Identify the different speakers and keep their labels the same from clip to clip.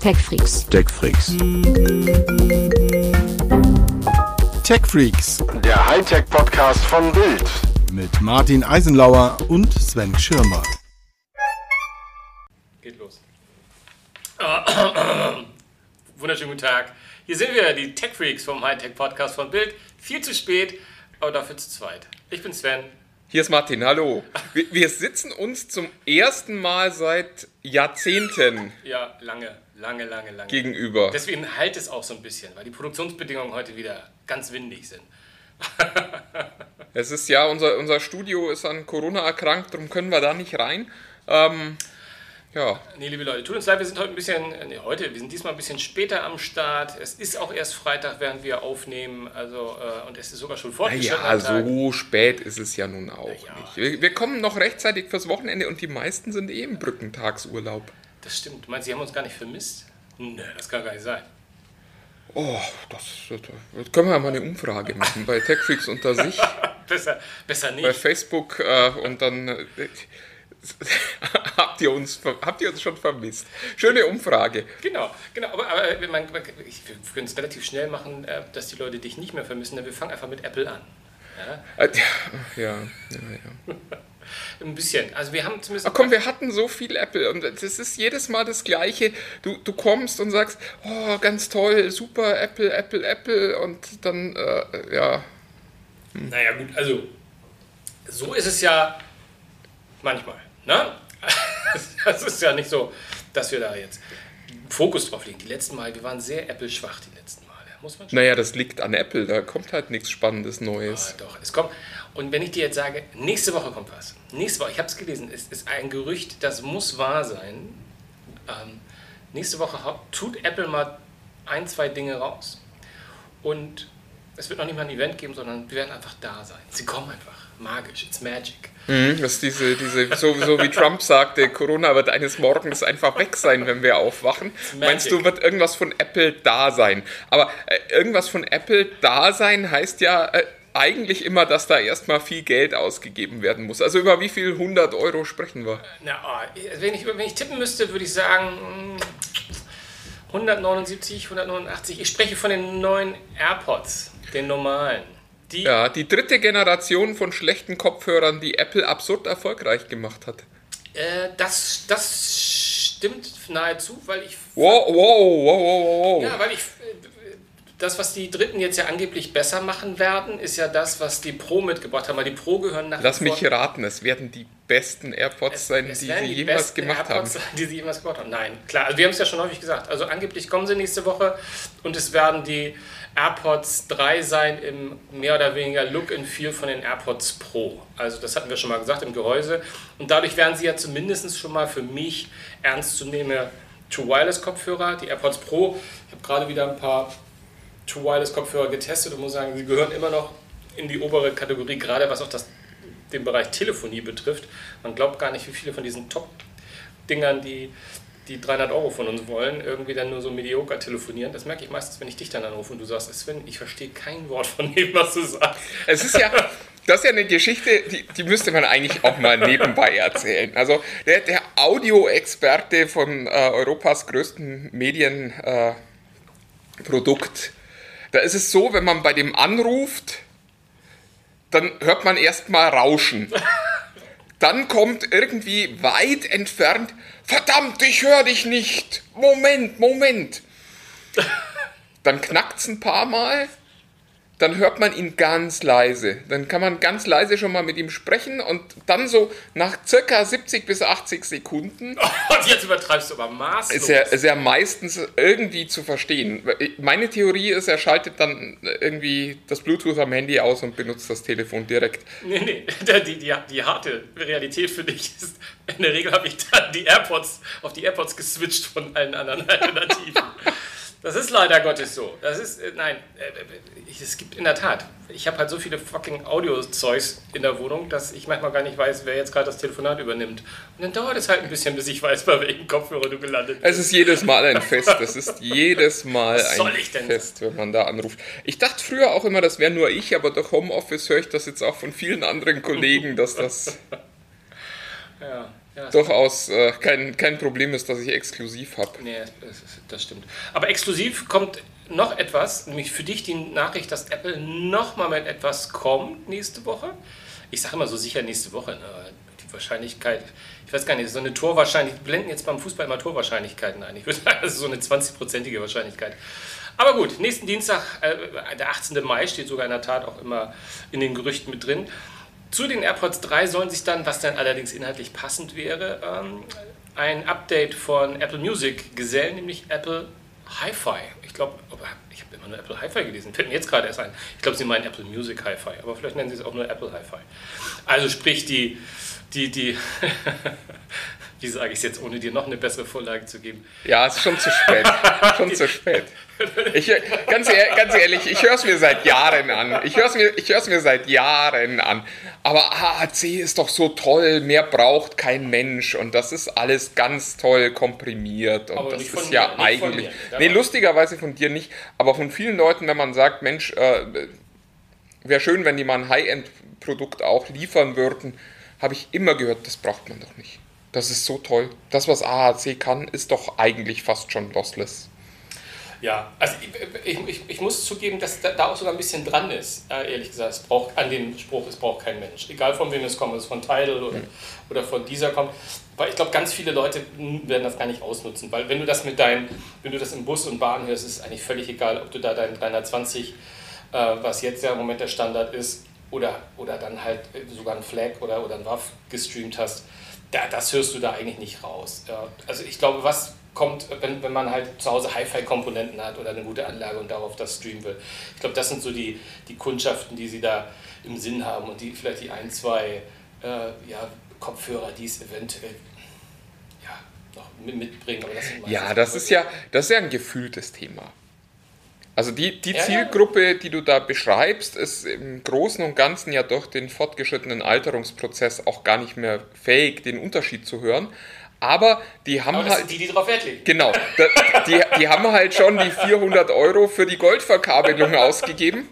Speaker 1: TechFreaks.
Speaker 2: TechFreaks.
Speaker 3: TechFreaks
Speaker 4: Der Hightech-Podcast von Bild.
Speaker 3: mit Martin Eisenlauer und Sven Schirmer.
Speaker 5: Geht los. Wunderschönen guten Tag. Hier sind wir, die Tech Freaks vom Hightech Podcast von Bild. Viel zu spät, aber dafür zu zweit. Ich bin Sven.
Speaker 6: Hier ist Martin, hallo. Wir, wir sitzen uns zum ersten Mal seit Jahrzehnten
Speaker 5: Ja, lange, lange, lange, lange.
Speaker 6: gegenüber.
Speaker 5: Deswegen halt es auch so ein bisschen, weil die Produktionsbedingungen heute wieder ganz windig sind.
Speaker 6: Es ist ja, unser, unser Studio ist an Corona erkrankt, darum können wir da nicht rein. Ähm, ja,
Speaker 5: Nee, liebe Leute, tut uns leid, wir sind heute ein bisschen, nee, heute, wir sind diesmal ein bisschen später am Start. Es ist auch erst Freitag, während wir aufnehmen, also, äh, und es ist sogar schon fortgeschritten.
Speaker 6: ja, so spät ist es ja nun auch
Speaker 5: Ja.
Speaker 6: nicht. Wir, wir kommen noch rechtzeitig fürs Wochenende und die meisten sind eh im Brückentagsurlaub.
Speaker 5: Das stimmt. Du meinst, sie haben uns gar nicht vermisst? Nö, das kann gar nicht sein.
Speaker 6: Oh, das, das können wir ja mal eine Umfrage machen bei TechFreaks unter sich,
Speaker 5: Besser, besser nicht.
Speaker 6: bei Facebook äh, und dann äh, habt, ihr uns, habt ihr uns schon vermisst. Schöne Umfrage.
Speaker 5: Genau, genau. Aber, aber man, man, ich, wir können es relativ schnell machen, äh, dass die Leute dich nicht mehr vermissen. denn Wir fangen einfach mit Apple an.
Speaker 6: Äh, ja, ja, ja.
Speaker 5: Ein bisschen. Also wir haben zumindest.
Speaker 6: Ach komm, wir hatten so viel Apple und das ist jedes Mal das Gleiche. Du, du kommst und sagst, oh, ganz toll, super, Apple, Apple, Apple und dann, äh, ja.
Speaker 5: Naja, gut, also so ist es ja manchmal. Ne? Das ist ja nicht so, dass wir da jetzt Fokus drauf legen. Die letzten Mal, wir waren sehr Apple-schwach die letzten Male. Muss man schon
Speaker 6: Naja, das liegt an Apple, da kommt halt nichts Spannendes Neues.
Speaker 5: Ah, Doch, es kommt. Und wenn ich dir jetzt sage, nächste Woche kommt was. Nächste Woche, ich habe es gelesen, es ist ein Gerücht, das muss wahr sein. Ähm, nächste Woche tut Apple mal ein, zwei Dinge raus. Und es wird noch nicht mal ein Event geben, sondern wir werden einfach da sein. Sie kommen einfach. Magisch. It's magic.
Speaker 6: Mhm, das ist diese, diese, so, so wie Trump sagte, Corona wird eines Morgens einfach weg sein, wenn wir aufwachen. Meinst du, wird irgendwas von Apple da sein? Aber äh, irgendwas von Apple da sein heißt ja äh, eigentlich immer, dass da erstmal viel Geld ausgegeben werden muss. Also über wie viel 100 Euro sprechen wir?
Speaker 5: Na, oh, wenn, ich, wenn ich tippen müsste, würde ich sagen mm, 179, 189. Ich spreche von den neuen AirPods, den normalen. Die,
Speaker 6: Ja, die dritte Generation von schlechten Kopfhörern, die Apple absurd erfolgreich gemacht hat.
Speaker 5: Äh, das, das stimmt nahezu, weil ich.
Speaker 6: Wow, wow, wow, wow, wow.
Speaker 5: Ja, weil ich. Das, was die Dritten jetzt ja angeblich besser machen werden, ist ja das, was die Pro mitgebracht haben. Weil die Pro gehören nach
Speaker 6: Lass mich raten, es werden die besten AirPods sein,
Speaker 5: Es
Speaker 6: die sie jemals
Speaker 5: besten
Speaker 6: gemacht
Speaker 5: AirPods
Speaker 6: haben.
Speaker 5: sein, Die sie jemals gebaut haben. Nein, klar. Also wir haben es ja schon häufig gesagt. Also angeblich kommen sie nächste Woche und es werden die AirPods 3 sein im mehr oder weniger Look and Feel von den AirPods Pro. Also das hatten wir schon mal gesagt im Gehäuse. Und dadurch werden sie ja zumindest schon mal für mich ernstzunehmende True Wireless Kopfhörer. Die AirPods Pro, ich habe gerade wieder ein paar True Wireless Kopfhörer getestet und muss sagen, sie gehören immer noch in die obere Kategorie, gerade was auch das, den Bereich Telefonie betrifft. Man glaubt gar nicht, wie viele von diesen Top-Dingern, die die 300 Euro von uns wollen, irgendwie dann nur so mediocre telefonieren. Das merke ich meistens, wenn ich dich dann anrufe und du sagst, Sven, ich verstehe kein Wort von dem, was du sagst.
Speaker 6: Es ist ja, das ist ja eine Geschichte, die, die müsste man eigentlich auch mal nebenbei erzählen. Also der, der Audioexperte von äh, Europas größten Medienprodukt, äh, da ist es so, wenn man bei dem anruft, dann hört man erstmal Rauschen. Dann kommt irgendwie weit entfernt, verdammt, ich höre dich nicht. Moment, Moment. Dann knackt es ein paar Mal, dann hört man ihn ganz leise. Dann kann man ganz leise schon mal mit ihm sprechen und dann so nach circa 70 bis 80 Sekunden
Speaker 5: Und jetzt übertreibst du aber maßlos.
Speaker 6: ist er, ist er meistens irgendwie zu verstehen. Meine Theorie ist, er schaltet dann irgendwie das Bluetooth am Handy aus und benutzt das Telefon direkt.
Speaker 5: Nee, nee, die, die, die harte Realität für dich ist, in der Regel habe ich dann die AirPods auf die AirPods geswitcht von allen anderen Alternativen. Das ist leider Gottes so. Das ist, äh, nein, äh, es gibt in der Tat, ich habe halt so viele fucking Audio-Zeugs in der Wohnung, dass ich manchmal gar nicht weiß, wer jetzt gerade das Telefonat übernimmt. Und dann dauert es halt ein bisschen, bis ich weiß, bei welchem Kopfhörer du gelandet bist.
Speaker 6: Es ist jedes Mal ein Fest. Es ist jedes Mal ein Fest, wenn man da anruft. Ich dachte früher auch immer, das wäre nur ich, aber durch Homeoffice höre ich das jetzt auch von vielen anderen Kollegen, dass das.
Speaker 5: Ja, Ja,
Speaker 6: durchaus äh, kein, kein Problem ist, dass ich exklusiv habe.
Speaker 5: Nee, das, das stimmt. Aber exklusiv kommt noch etwas, nämlich für dich die Nachricht, dass Apple nochmal mit etwas kommt nächste Woche. Ich sage immer so sicher nächste Woche. Ne? Die Wahrscheinlichkeit, ich weiß gar nicht, so eine Torwahrscheinlichkeit, blenden jetzt beim Fußball immer Torwahrscheinlichkeiten ein. Ich würde sagen, das ist so eine 20-prozentige Wahrscheinlichkeit. Aber gut, nächsten Dienstag, äh, der 18. Mai, steht sogar in der Tat auch immer in den Gerüchten mit drin. Zu den AirPods 3 sollen sich dann, was dann allerdings inhaltlich passend wäre, ähm, ein Update von Apple Music gesellen, nämlich Apple Hi-Fi. Ich glaube, ich habe immer nur Apple Hi-Fi gelesen, fällt mir jetzt gerade erst ein. Ich glaube, sie meinen Apple Music Hi-Fi, aber vielleicht nennen sie es auch nur Apple Hi-Fi. Also sprich, die, die, die, wie sage ich es jetzt, ohne dir noch eine bessere Vorlage zu geben?
Speaker 6: Ja, es ist schon zu spät. schon zu spät. Ich, ganz, ganz ehrlich, ich höre es mir seit Jahren an. Ich höre es mir, ich mir seit Jahren an. Aber AAC ist doch so toll, mehr braucht kein Mensch. Und das ist alles ganz toll komprimiert. Und
Speaker 5: Aber
Speaker 6: das ist ja
Speaker 5: von
Speaker 6: eigentlich. Nee, lustigerweise von dir nicht. Aber von vielen Leuten, wenn man sagt, Mensch, äh, wäre schön, wenn die mal ein High-End-Produkt auch liefern würden, habe ich immer gehört, das braucht man doch nicht. Das ist so toll. Das, was AAC kann, ist doch eigentlich fast schon lossless.
Speaker 5: Ja, also ich, ich, ich muss zugeben, dass da, da auch sogar ein bisschen dran ist, äh, ehrlich gesagt. Es braucht an dem Spruch, es braucht kein Mensch. Egal von wem es kommt, ob es von Tidal oder, oder von dieser kommt. Weil ich glaube, ganz viele Leute werden das gar nicht ausnutzen. Weil wenn du das mit deinem, wenn du das im Bus und Bahn hörst, ist es eigentlich völlig egal, ob du da dein 320, äh, was jetzt ja im Moment der Standard ist, oder, oder dann halt sogar ein Flag oder, oder ein WAV gestreamt hast. Da, das hörst du da eigentlich nicht raus. Also ich glaube, was kommt, wenn, wenn man halt zu Hause Hi-Fi-Komponenten hat oder eine gute Anlage und darauf das streamen will. Ich glaube, das sind so die, die Kundschaften, die sie da im Sinn haben und die vielleicht die ein, zwei äh, ja, Kopfhörer, die es eventuell ja, noch mit, mitbringen. Aber das
Speaker 6: Ja, das ist ja, das ist ja ein gefühltes Thema. Also die, die
Speaker 5: Ja.
Speaker 6: Zielgruppe, die du da beschreibst, ist im Großen und Ganzen ja durch den fortgeschrittenen Alterungsprozess auch gar nicht mehr fähig, den Unterschied zu hören. Aber die haben
Speaker 5: Aber
Speaker 6: halt...
Speaker 5: die, die drauf Wert legen.
Speaker 6: Genau, die, die haben halt schon die 400 Euro für die Goldverkabelung ausgegeben.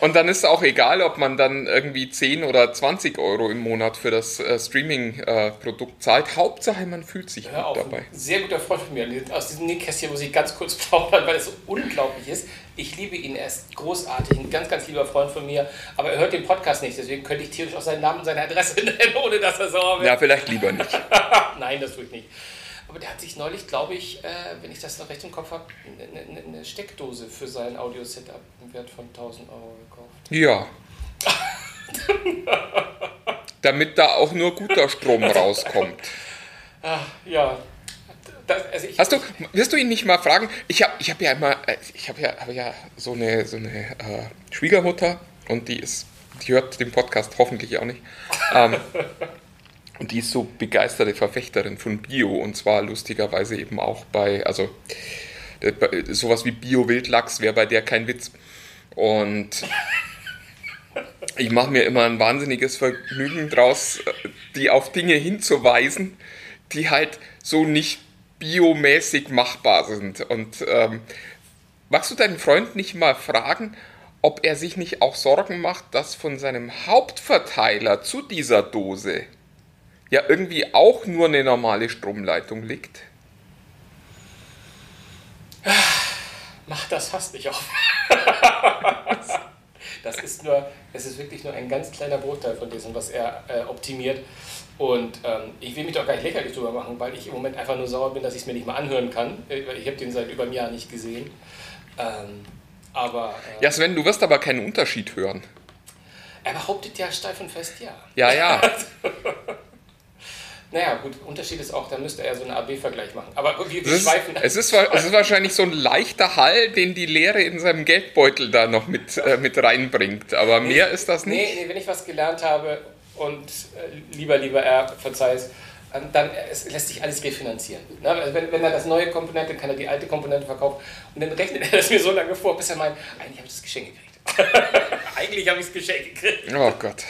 Speaker 6: Und dann ist auch egal, ob man dann irgendwie 10 oder 20 Euro im Monat für das äh, Streaming-Produkt zahlt. Hauptsache, man fühlt sich
Speaker 5: Hör
Speaker 6: gut dabei.
Speaker 5: ein sehr guter Freund von mir, aus diesem Nähkästchen muss ich ganz kurz plaudern, weil es so unglaublich ist. Ich liebe ihn, er ist großartig, ein ganz, ganz lieber Freund von mir, aber er hört den Podcast nicht, deswegen könnte ich theoretisch auch seinen Namen und seine Adresse nennen, ohne dass er sauer wird.
Speaker 6: Ja, vielleicht lieber nicht.
Speaker 5: Nein, das tue ich nicht. Aber der hat sich neulich, glaube ich, äh, wenn ich das noch recht im Kopf habe, eine, eine, eine Steckdose für sein Audio-Setup im Wert von 1000 Euro gekauft.
Speaker 6: Ja. Damit da auch nur guter Strom rauskommt.
Speaker 5: Ah, ja. Das, also
Speaker 6: Hast du, wirst du ihn nicht mal fragen? Ich habe ich hab ja immer, äh, ich habe ja, hab ja so eine, so eine äh, Schwiegermutter und die ist, die hört den Podcast hoffentlich auch nicht. Ähm, die ist so begeisterte Verfechterin von Bio und zwar lustigerweise eben auch bei, also sowas wie Bio-Wildlachs wäre bei der kein Witz. Und ich mache mir immer ein wahnsinniges Vergnügen draus, die auf Dinge hinzuweisen, die halt so nicht biomäßig machbar sind. Und ähm, magst du deinen Freund nicht mal fragen, ob er sich nicht auch Sorgen macht, dass von seinem Hauptverteiler zu dieser Dose ja irgendwie auch nur eine normale Stromleitung liegt?
Speaker 5: Mach das fast nicht auf. das ist nur, es ist wirklich nur ein ganz kleiner Bruchteil von diesem, was er äh, optimiert. Und ähm, ich will mich doch gar nicht lächerlich drüber machen, weil ich im Moment einfach nur sauer bin, dass ich es mir nicht mal anhören kann. Ich habe den seit über einem Jahr nicht gesehen. Ähm, aber äh,
Speaker 6: Ja, Sven, du wirst aber keinen Unterschied hören.
Speaker 5: er behauptet ja steif und fest ja.
Speaker 6: Ja, ja.
Speaker 5: Naja, gut, Unterschied ist auch, da müsste er so einen AB-Vergleich machen. Aber wir, wir
Speaker 6: Es ist,
Speaker 5: schweifen.
Speaker 6: es, ist, es ist wahrscheinlich so ein leichter Hall, den die Lehre in seinem Geldbeutel da noch mit, äh, mit reinbringt. Aber mehr ist das nicht.
Speaker 5: Nee, nee, wenn ich was gelernt habe und äh, lieber, lieber er, verzeih's, ähm, dann äh, lässt sich alles refinanzieren. Ne? Also wenn, wenn er das neue Komponente, kann er die alte Komponente verkaufen und dann rechnet er das mir so lange vor, bis er meint, eigentlich habe ich das Geschenk gekriegt. eigentlich habe ich das Geschenk gekriegt.
Speaker 6: Oh Gott.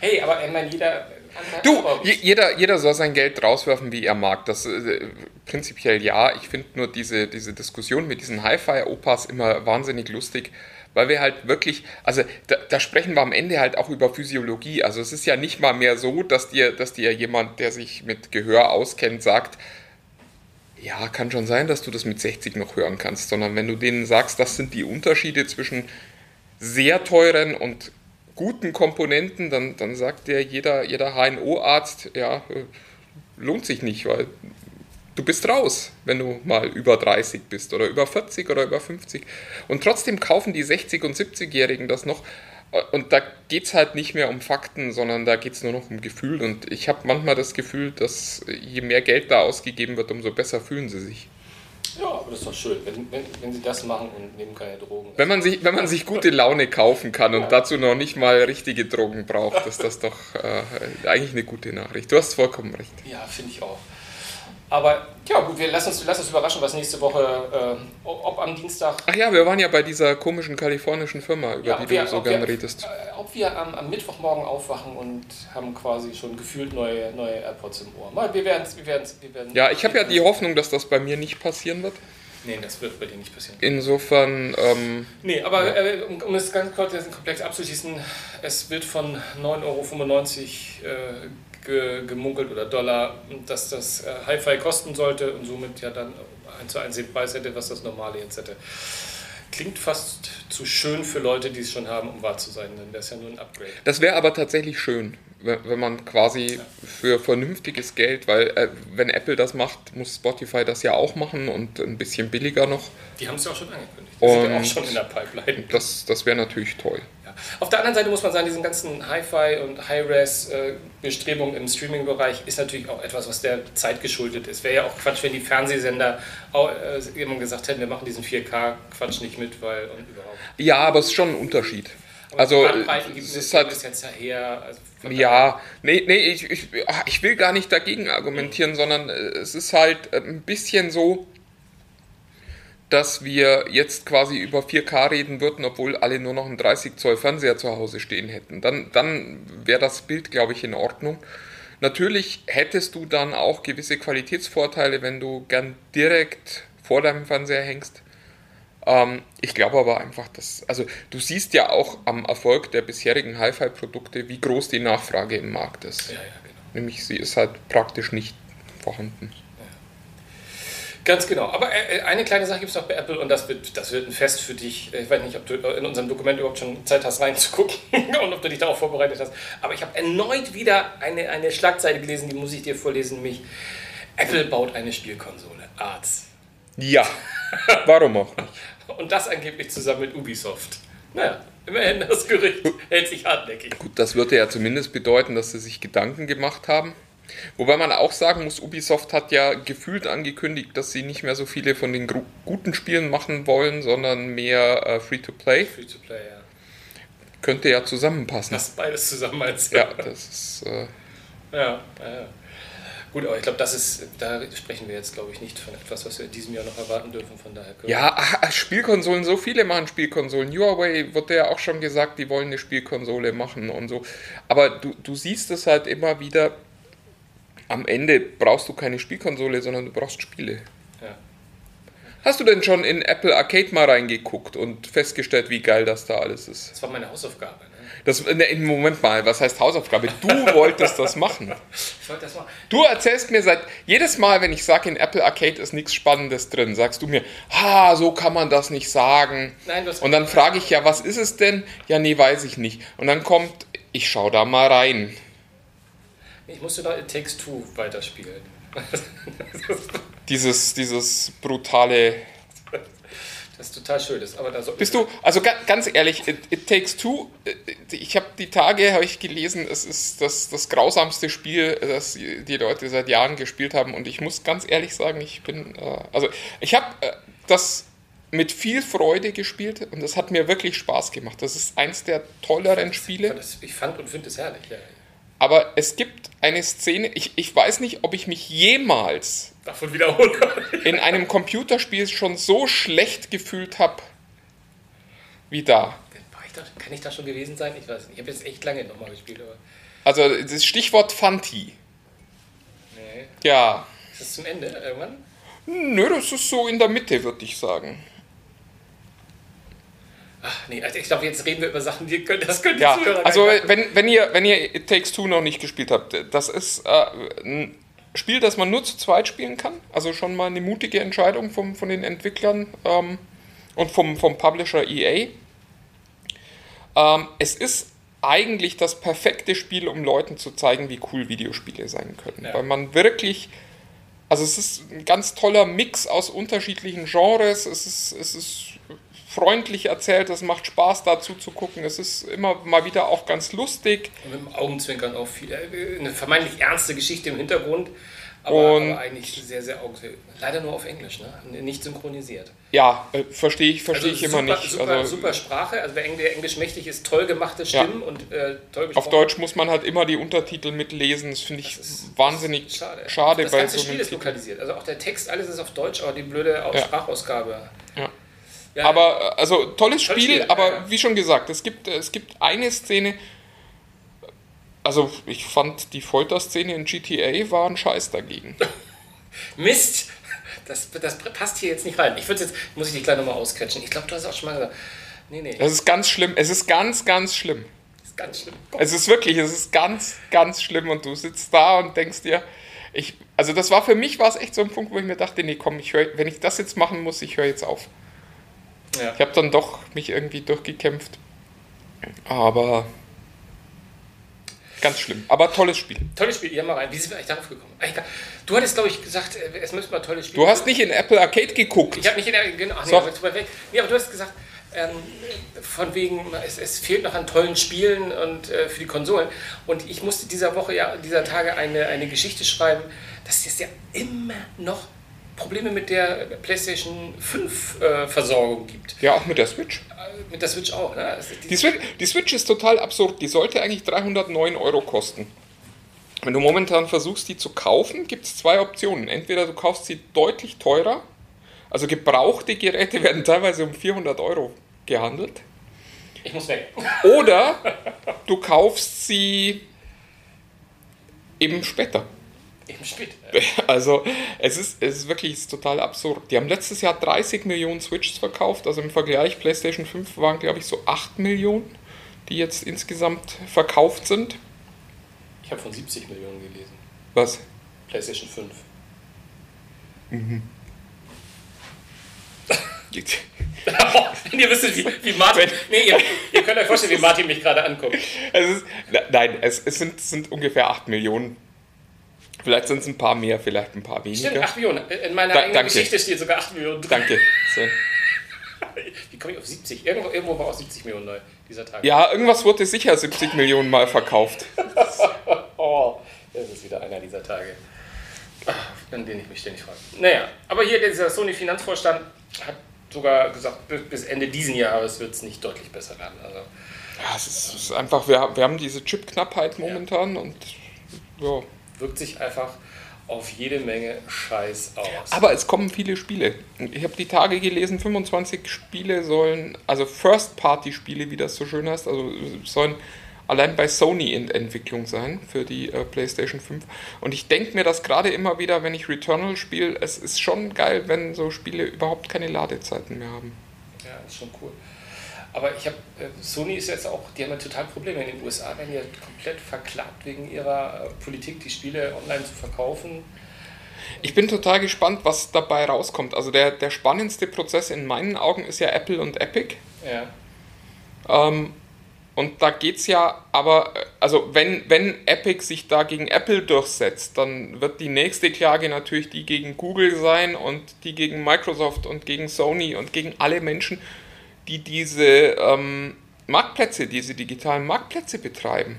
Speaker 5: Hey, aber ich meine, jeder,
Speaker 6: Du, je- jeder, jeder soll sein Geld rauswerfen, wie er mag. Das äh, prinzipiell ja. Ich finde nur diese, diese Diskussion mit diesen Hi-Fi-Opas immer wahnsinnig lustig, weil wir halt wirklich, also da, da sprechen wir am Ende halt auch über Physiologie. Also es ist ja nicht mal mehr so, dass dir, dass dir jemand, der sich mit Gehör auskennt, sagt, ja, kann schon sein, dass du das mit 60 noch hören kannst, sondern wenn du denen sagst, das sind die Unterschiede zwischen sehr teuren und guten Komponenten, dann, dann sagt dir jeder, jeder HNO-Arzt, ja, äh, lohnt sich nicht, weil du bist raus, wenn du mal über 30 bist oder über 40 oder über 50. Und trotzdem kaufen die 60- und 70-Jährigen das noch. Und da geht es halt nicht mehr um Fakten, sondern da geht es nur noch um Gefühl. Und ich habe manchmal das Gefühl, dass je mehr Geld da ausgegeben wird, umso besser fühlen sie sich.
Speaker 5: Ja, aber das ist doch schön, wenn, wenn, wenn sie das machen und nehmen keine Drogen.
Speaker 6: Wenn man sich, wenn man sich gute Laune kaufen kann und dazu noch nicht mal richtige Drogen braucht, ist das doch äh, eigentlich eine gute Nachricht. Du hast vollkommen recht.
Speaker 5: Ja, finde ich auch. Aber ja, gut, wir lassen uns, lassen uns überraschen, was nächste Woche, äh, ob, am Dienstag.
Speaker 6: Ach ja, wir waren ja bei dieser komischen kalifornischen Firma, über
Speaker 5: ja,
Speaker 6: die
Speaker 5: wir,
Speaker 6: du so
Speaker 5: ob
Speaker 6: gern
Speaker 5: wir,
Speaker 6: redest.
Speaker 5: Äh, ob wir am, am Mittwochmorgen aufwachen und haben quasi schon gefühlt neue, neue AirPods im Ohr. Mal, wir werden wir werden's, wir werden
Speaker 6: Ja, ich habe ja die Hoffnung, dass das bei mir nicht passieren wird.
Speaker 5: Nee, das wird bei dir nicht passieren.
Speaker 6: Insofern, ähm,
Speaker 5: Nee, aber äh, um, um es ganz kurz diesen Komplex abzuschließen, es wird von 9,95 Euro gemunkelt oder Dollar, dass das äh, Hi-Fi kosten sollte und somit ja dann 1 zu 1 den Preis hätte, was das normale jetzt hätte. Klingt fast zu schön für Leute, die es schon haben, um wahr zu sein, denn das ist ja nur ein Upgrade.
Speaker 6: das wäre aber tatsächlich schön, wenn, wenn man quasi für vernünftiges Geld, weil äh, wenn Apple das macht, muss Spotify das ja auch machen und ein bisschen billiger noch.
Speaker 5: Die haben es ja auch schon angekündigt. Die sind ja auch schon in der Pipeline.
Speaker 6: Das, das wäre natürlich toll.
Speaker 5: Ja. Auf der anderen Seite muss man sagen, diesen ganzen Hi-Fi und High-Res-Bestrebungen im Streaming-Bereich ist natürlich auch etwas, was der Zeit geschuldet ist. Wäre ja auch Quatsch, wenn die Fernsehsender auch, äh, gesagt hätten, wir machen diesen 4K-Quatsch nicht mit, weil und überhaupt.
Speaker 6: Ja, aber es ist schon ein Unterschied.
Speaker 5: Aber
Speaker 6: Also, es ist halt,
Speaker 5: jetzt daher. Also
Speaker 6: Ja, nee, nee, ich, ich, ich will gar nicht dagegen argumentieren, sondern äh, es ist halt äh, ein bisschen so, dass wir jetzt quasi über 4K reden würden, obwohl alle nur noch einen 30 Zoll Fernseher zu Hause stehen hätten. Dann, dann wäre das Bild, glaube ich, in Ordnung. Natürlich hättest du dann auch gewisse Qualitätsvorteile, wenn du gern direkt vor deinem Fernseher hängst. Ähm, ich glaube aber einfach, dass, also du siehst ja auch am Erfolg der bisherigen Hi-Fi-Produkte, wie groß die Nachfrage im Markt ist.
Speaker 5: Ja, ja, genau.
Speaker 6: Nämlich sie ist halt praktisch nicht vorhanden.
Speaker 5: Ganz genau. Aber äh, eine kleine Sache gibt es noch bei Apple und das wird, das wird ein Fest für dich. Ich weiß nicht, ob du in unserem Dokument überhaupt schon Zeit hast reinzugucken und ob du dich darauf vorbereitet hast. Aber ich habe erneut wieder eine, eine Schlagzeile gelesen, die muss ich dir vorlesen. Mich. Apple baut eine Spielkonsole. Arts.
Speaker 6: Ja, warum auch nicht?
Speaker 5: Und das angeblich zusammen mit Ubisoft. Naja, immerhin das Gerücht hält sich hartnäckig.
Speaker 6: Gut, das würde ja zumindest bedeuten, dass sie sich Gedanken gemacht haben. Wobei man auch sagen muss, Ubisoft hat ja gefühlt angekündigt, dass sie nicht mehr so viele von den guten Spielen machen wollen, sondern mehr äh, Free-to-Play.
Speaker 5: Free to play, ja.
Speaker 6: Könnte ja zusammenpassen.
Speaker 5: Das beides zusammen als.
Speaker 6: Ja, das ist. Äh,
Speaker 5: Ja, ja, ja. Gut, aber ich glaube, das ist, da sprechen wir jetzt, glaube ich, nicht von etwas, was wir in diesem Jahr noch erwarten dürfen. Von daher
Speaker 6: ja, ach, Spielkonsolen, so viele machen Spielkonsolen. Huawei wurde ja auch schon gesagt, die wollen eine Spielkonsole machen und so. Aber du, du siehst es halt immer wieder, am Ende brauchst du keine Spielkonsole, sondern du brauchst Spiele.
Speaker 5: Ja.
Speaker 6: Hast du denn schon in Apple Arcade mal reingeguckt und festgestellt, wie geil das da alles ist?
Speaker 5: Das war meine Hausaufgabe. Ne?
Speaker 6: Das, ne, Moment mal, was heißt Hausaufgabe? Du wolltest das machen.
Speaker 5: Ich wollte das mal.
Speaker 6: Du erzählst mir seit jedes Mal, wenn ich sage, in Apple Arcade ist nichts Spannendes drin, sagst du mir, ha, so kann man das nicht sagen.
Speaker 5: Nein, du hast
Speaker 6: Und dann frage ich ja, was ist es denn? Ja, nee, weiß ich nicht. Und dann kommt, ich schau da mal rein.
Speaker 5: Ich musste da It Takes Two weiterspielen.
Speaker 6: Dieses, dieses brutale.
Speaker 5: Das ist total schön. Das, aber da so,
Speaker 6: Bist du, also ga, ganz ehrlich, It, It Takes Two, äh, ich habe die Tage, habe ich gelesen, es ist das, das grausamste Spiel, das die Leute seit Jahren gespielt haben. Und ich muss ganz ehrlich sagen, ich bin, äh, also ich habe äh, das mit viel Freude gespielt und es hat mir wirklich Spaß gemacht. Das ist eins der tolleren Spiele.
Speaker 5: Das, ich fand und finde es herrlich. Ja.
Speaker 6: Aber es gibt eine Szene, ich, ich weiß nicht, ob ich mich jemals
Speaker 5: Davon wiederholen.
Speaker 6: in einem Computerspiel schon so schlecht gefühlt habe wie da.
Speaker 5: Ich da, kann ich da schon gewesen sein? Ich weiß nicht. Ich habe jetzt echt lange nochmal gespielt. Aber
Speaker 6: Also das Stichwort Fanti.
Speaker 5: Nee.
Speaker 6: Ja.
Speaker 5: Ist das zum Ende irgendwann?
Speaker 6: Nö, das ist so in der Mitte, würde ich sagen.
Speaker 5: Ach nee, also ich glaube, jetzt reden wir über Sachen, die können, das können die
Speaker 6: Ja,
Speaker 5: Zuhörer
Speaker 6: also wenn, wenn, ihr, wenn ihr It Takes Two noch nicht gespielt habt, das ist äh, ein Spiel, das man nur zu zweit spielen kann. Also schon mal eine mutige Entscheidung vom, von den Entwicklern ähm, und vom, vom Publisher EA. Ähm, es ist eigentlich das perfekte Spiel, um Leuten zu zeigen, wie cool Videospiele sein können.
Speaker 5: Ja.
Speaker 6: Weil man wirklich, also es ist ein ganz toller Mix aus unterschiedlichen Genres. Es ist, es ist freundlich erzählt, es macht Spaß dazu zu gucken. Es ist immer mal wieder auch ganz lustig.
Speaker 5: Und mit dem Augenzwinkern auch viel. äh, Eine vermeintlich ernste Geschichte im Hintergrund, aber,
Speaker 6: Und-
Speaker 5: aber eigentlich sehr, sehr augenzwinkern. Leider nur auf Englisch, ne? nicht synchronisiert.
Speaker 6: Ja, äh, verstehe ich, verstehe ich
Speaker 5: super,
Speaker 6: immer nicht.
Speaker 5: Super,
Speaker 6: also,
Speaker 5: super Sprache, also wer Englisch mächtig ist, toll gemachte Stimmen und äh, toll
Speaker 6: Auf
Speaker 5: gesprochen.
Speaker 6: Deutsch muss man halt immer die Untertitel mitlesen. Das finde ich wahnsinnig
Speaker 5: Schade.
Speaker 6: schade,
Speaker 5: das
Speaker 6: bei
Speaker 5: ganze
Speaker 6: so
Speaker 5: Spiel
Speaker 6: einem
Speaker 5: ist
Speaker 6: Titel.
Speaker 5: lokalisiert. Also auch der Text, alles ist auf Deutsch, aber die blöde
Speaker 6: Ja.
Speaker 5: Sprachausgabe.
Speaker 6: Ja.
Speaker 5: Ja,
Speaker 6: Aber äh, also tolles Spiel,
Speaker 5: Spiel,
Speaker 6: aber
Speaker 5: ja,
Speaker 6: wie schon gesagt, es gibt, es gibt eine Szene. Also ich fand die Folterszene in GTA war ein Scheiß dagegen.
Speaker 5: Mist! Das, das passt hier jetzt nicht rein. Ich würde jetzt, muss ich dich gleich nochmal ausquetschen. Ich glaube, du hast auch schon mal gesagt. Nee, nee,
Speaker 6: Das ist ganz schlimm. Es ist ganz, ganz schlimm.
Speaker 5: das ist ganz schlimm.
Speaker 6: Es ist wirklich, es ist ganz, ganz schlimm und du sitzt da und denkst dir, ich, also das war für mich war es echt so ein Punkt, wo ich mir dachte, nee, komm, ich hör, wenn ich das jetzt machen muss, ich höre jetzt auf.
Speaker 5: Ja.
Speaker 6: Ich habe dann doch mich irgendwie durchgekämpft. Aber ganz schlimm. Aber tolles Spiel.
Speaker 5: Tolles Spiel, ja mal rein. Wie sind wir eigentlich darauf gekommen? Du hattest, glaube ich, gesagt, äh, es müsste mal tolles Spiel
Speaker 6: Du hast nicht in Apple Arcade geguckt.
Speaker 5: Ich habe nicht in der. Genau, ach nee, aber, nee, aber du hast gesagt, ähm, von wegen, es, es fehlt noch an tollen Spielen und äh, für die Konsolen. Und ich musste dieser Woche, ja, dieser Tage eine, eine Geschichte schreiben, dass es ja immer noch Probleme mit der PlayStation 5 äh, Versorgung gibt.
Speaker 6: Ja, auch mit der Switch.
Speaker 5: Äh, mit der Switch auch. Ne? Also die,
Speaker 6: Die Switch, die Switch ist total absurd. Die sollte eigentlich 309 Euro kosten. Wenn du momentan versuchst, die zu kaufen, gibt es zwei Optionen. Entweder du kaufst sie deutlich teurer, also gebrauchte Geräte werden teilweise um 400 Euro gehandelt,
Speaker 5: ich muss weg.
Speaker 6: oder du kaufst sie eben später.
Speaker 5: Im Spät.
Speaker 6: Also es ist, es ist wirklich es ist total absurd. Die haben letztes Jahr 30 Millionen Switches verkauft, also im Vergleich PlayStation 5 waren glaube ich so 8 Millionen, die jetzt insgesamt verkauft sind.
Speaker 5: Ich habe von 70 Millionen gelesen.
Speaker 6: Was?
Speaker 5: PlayStation 5. Wenn ihr wisst, wie, wie Martin. Nee, ihr, ihr könnt euch vorstellen, wie Martin mich gerade anguckt.
Speaker 6: Es ist, ne- nein, es, es sind, es sind ungefähr 8 Millionen. Vielleicht sind es ein paar mehr, vielleicht ein paar weniger.
Speaker 5: Stimmt, 8 Millionen. In meiner
Speaker 6: Da-
Speaker 5: eigenen
Speaker 6: danke.
Speaker 5: Geschichte steht sogar 8 Millionen drin.
Speaker 6: Danke. So.
Speaker 5: Wie komme ich auf 70? Irgendwo, irgendwo war auch 70 Millionen neu dieser Tag.
Speaker 6: Ja, irgendwas wurde sicher 70 Millionen Mal verkauft.
Speaker 5: Oh, das ist wieder einer dieser Tage, an denen ich mich ständig frage. Naja, aber hier dieser Sony-Finanzvorstand hat sogar gesagt, bis- Ende diesen Jahres wird es nicht deutlich besser werden. Also,
Speaker 6: Ja, es ist, es ist einfach, wir, haben- wir haben diese Chip-Knappheit momentan und ja.
Speaker 5: Wirkt sich einfach auf jede Menge Scheiß aus.
Speaker 6: Aber es kommen viele Spiele. Ich habe die Tage gelesen, 25 Spiele sollen, also First-Party-Spiele, wie das so schön heißt, also sollen allein bei Sony in Entwicklung sein für die äh, PlayStation 5. Und ich denke mir das gerade immer wieder, wenn ich Returnal spiele, es ist schon geil, wenn so Spiele überhaupt keine Ladezeiten mehr haben.
Speaker 5: Ja, ist schon cool. Aber ich habe, äh, Sony ist jetzt auch, die haben ja total Probleme. In den USA werden ja komplett verklagt wegen ihrer äh, Politik, die Spiele online zu verkaufen.
Speaker 6: Ich bin total gespannt, was dabei rauskommt. Also der, der spannendste Prozess in meinen Augen ist ja Apple und Epic.
Speaker 5: Ja.
Speaker 6: Ähm, und da geht's ja, aber, äh, also wenn, wenn Epic sich da gegen Apple durchsetzt, dann wird die nächste Klage natürlich die gegen Google sein und die gegen Microsoft und gegen Sony und gegen alle Menschen, die diese ähm, Marktplätze, diese digitalen Marktplätze betreiben.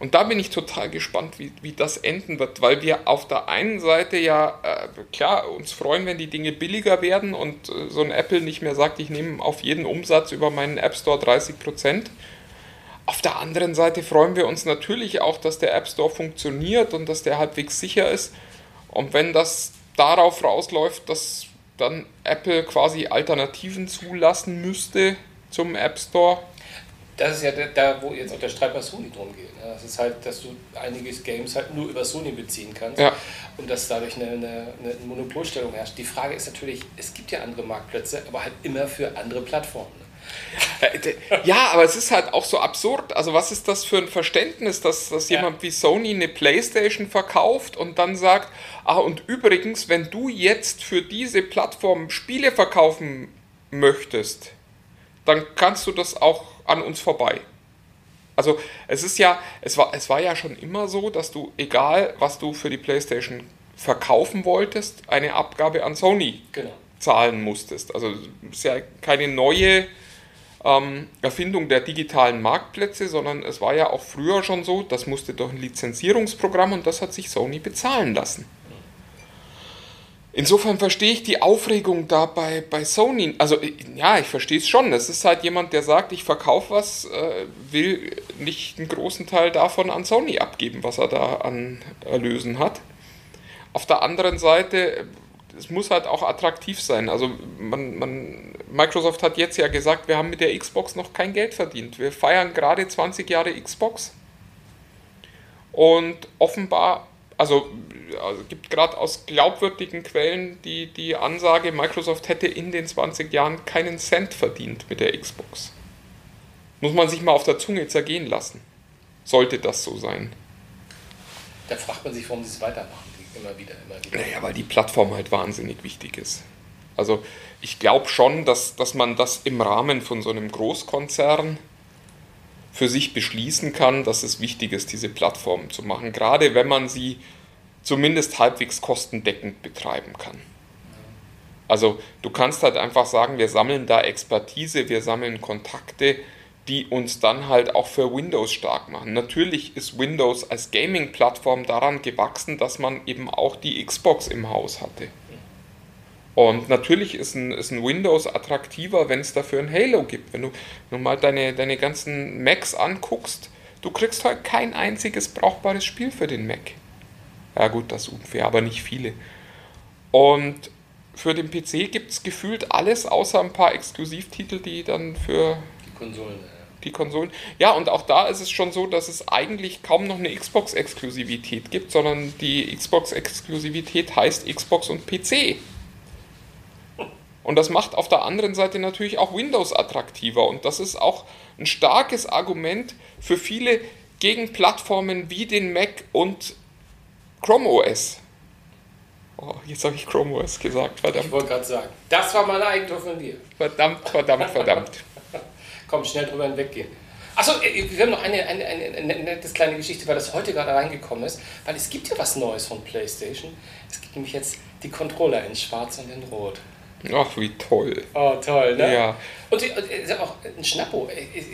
Speaker 6: Und da bin ich total gespannt, wie, wie das enden wird, weil wir auf der einen Seite ja, äh, klar, uns freuen, wenn die Dinge billiger werden und äh, so ein Apple nicht mehr sagt, ich nehme auf jeden Umsatz über meinen App Store 30 Prozent. Auf der anderen Seite freuen wir uns natürlich auch, dass der App Store funktioniert und dass der halbwegs sicher ist. Und wenn das darauf rausläuft, dass dann Apple quasi Alternativen zulassen müsste zum App Store,
Speaker 5: Das ist ja da, wo jetzt auch der Streit bei Sony drum geht. Ne? Das ist halt, dass du einige Games halt nur über Sony beziehen kannst
Speaker 6: Ja.
Speaker 5: und dass dadurch eine, eine, eine Monopolstellung herrscht. Die Frage ist natürlich, es gibt ja andere Marktplätze, aber halt immer für andere Plattformen. Ne?
Speaker 6: Äh, Ja, aber es ist halt auch so absurd. Also was ist das für ein Verständnis, dass, dass
Speaker 5: Ja.
Speaker 6: jemand wie Sony eine Playstation verkauft und dann sagt, ah und übrigens, wenn du jetzt für diese Plattform Spiele verkaufen möchtest, dann kannst du das auch an uns vorbei. Also es ist ja, es war, es war ja schon immer so, dass du, egal was du für die Playstation verkaufen wolltest, eine Abgabe an Sony
Speaker 5: Genau.
Speaker 6: zahlen musstest. Also es ist ja keine neue ähm, Erfindung der digitalen Marktplätze, sondern es war ja auch früher schon so, das musste durch ein Lizenzierungsprogramm und das hat sich Sony bezahlen lassen. Insofern verstehe ich die Aufregung da bei, bei Sony. Also äh, ja, ich verstehe es schon. Es ist halt jemand, der sagt, ich verkaufe was, äh, will nicht einen großen Teil davon an Sony abgeben, was er da an Erlösen hat. Auf der anderen Seite, es muss halt auch attraktiv sein. Also man, man, Microsoft hat jetzt ja gesagt, wir haben mit der Xbox noch kein Geld verdient. Wir feiern gerade 20 Jahre Xbox. Und offenbar, also, also gibt gerade aus glaubwürdigen Quellen die, die Ansage, Microsoft hätte in den 20 Jahren keinen Cent verdient mit der Xbox. Muss man sich mal auf der Zunge zergehen lassen. Sollte das so sein.
Speaker 5: Da fragt man sich, warum sie es weitermachen. Immer wieder, immer wieder.
Speaker 6: Naja, weil die Plattform halt wahnsinnig wichtig ist. Also ich glaube schon, dass, dass man das im Rahmen von so einem Großkonzern für sich beschließen kann, dass es wichtig ist, diese Plattform zu machen. Gerade wenn man sie zumindest halbwegs kostendeckend betreiben kann. Also du kannst halt einfach sagen, wir sammeln da Expertise, wir sammeln Kontakte, die uns dann halt auch für Windows stark machen. Natürlich ist Windows als Gaming-Plattform daran gewachsen, dass man eben auch die Xbox im Haus hatte. Und natürlich ist ein, ist ein Windows attraktiver, wenn es dafür ein Halo gibt. Wenn du nur mal deine, deine ganzen Macs anguckst, du kriegst halt kein einziges brauchbares Spiel für den Mac. Ja gut, das ist unfair, aber nicht viele. Und für den PC gibt es gefühlt alles, außer ein paar Exklusivtitel, die dann für
Speaker 5: Die Konsolen.
Speaker 6: die Konsolen. Ja, und auch da ist es schon so, dass es eigentlich kaum noch eine Xbox-Exklusivität gibt, sondern die Xbox-Exklusivität heißt Xbox und PC. Und das macht auf der anderen Seite natürlich auch Windows attraktiver. Und das ist auch ein starkes Argument für viele gegen Plattformen wie den Mac und Chrome OS. Oh, jetzt habe ich Chrome OS gesagt.
Speaker 5: Ich
Speaker 6: Verdammt,
Speaker 5: wollte gerade sagen, das war mal ein Eigentor von dir.
Speaker 6: verdammt, verdammt, verdammt.
Speaker 5: Komm, schnell drüber hinweggehen. Achso, wir haben noch eine, eine, eine, eine nette kleine Geschichte, weil das heute gerade reingekommen ist. Weil es gibt ja was Neues von PlayStation. Es gibt nämlich jetzt die Controller in Schwarz und in Rot.
Speaker 6: Ach, wie toll.
Speaker 5: Oh, toll, ne?
Speaker 6: Ja.
Speaker 5: Und die- und, auch ein Schnappo. Äh, äh, äh,